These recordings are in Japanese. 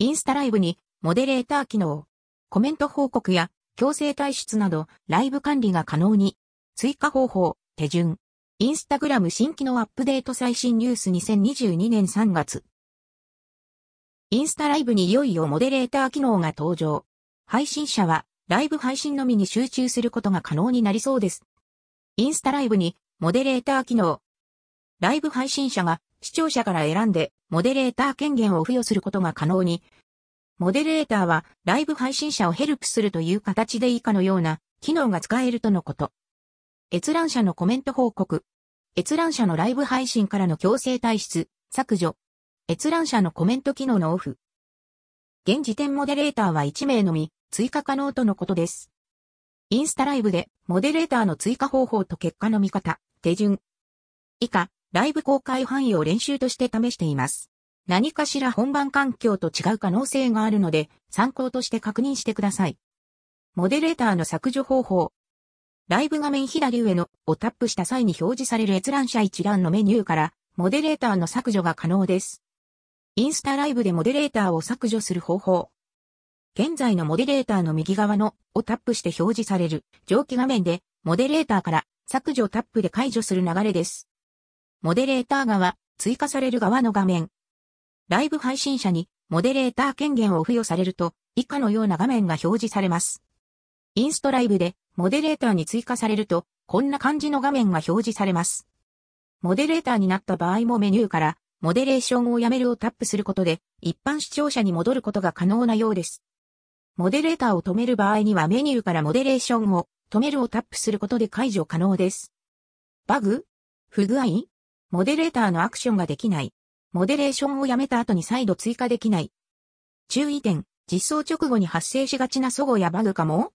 インスタライブにモデレーター機能、コメント報告や強制退出などライブ管理が可能に、追加方法、手順、インスタグラム新機能アップデート最新ニュース2022年3月。インスタライブにいよいよモデレーター機能が登場。配信者はライブ配信のみに集中することが可能になりそうです。インスタライブにモデレーター機能。ライブ配信者が視聴者から選んでモデレーター権限を付与することが可能に。モデレーターはライブ配信者をヘルプするという形で以下のような機能が使えるとのこと。閲覧者のコメント報告。閲覧者のライブ配信からの強制退出、削除。閲覧者のコメント機能のオフ。現時点モデレーターは1名のみ追加可能とのことです。インスタライブでモデレーターの追加方法と結果の見方、手順。以下、ライブ公開範囲を練習として試しています。何かしら本番環境と違う可能性があるので、参考として確認してください。モデレーターの削除方法。ライブ画面左上のをタップした際に表示される閲覧者一覧のメニューから、モデレーターの削除が可能です。インスタライブでモデレーターを削除する方法。現在のモデレーターの右側のをタップして表示される上記画面でモデレーターから削除タップで解除する流れです。モデレーター側、追加される側の画面。ライブ配信者にモデレーター権限を付与されると以下のような画面が表示されます。インストライブでモデレーターに追加されるとこんな感じの画面が表示されます。モデレーターになった場合もメニューからモデレーションをやめるをタップすることで、一般視聴者に戻ることが可能なようです。モデレーターを止める場合にはメニューからモデレーションを止めるをタップすることで解除可能です。バグ？不具合？モデレーターのアクションができない。モデレーションをやめた後に再度追加できない。注意点、実装直後に発生しがちな祖語やバグかも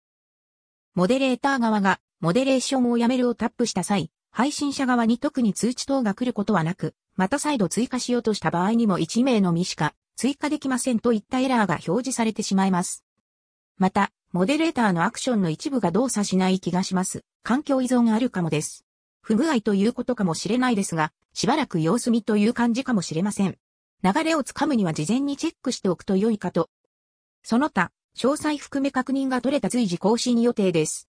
モデレーター側がモデレーションをやめるをタップした際、配信者側に特に通知等が来ることはなく、また再度追加しようとした場合にも1名のみしか追加できませんといったエラーが表示されてしまいます。また、モデレーターのアクションの一部が動作しない気がします。環境依存があるかもです。不具合ということかもしれないですが、しばらく様子見という感じかもしれません。流れをつかむには事前にチェックしておくと良いかと。その他、詳細含め確認が取れた随時更新予定です。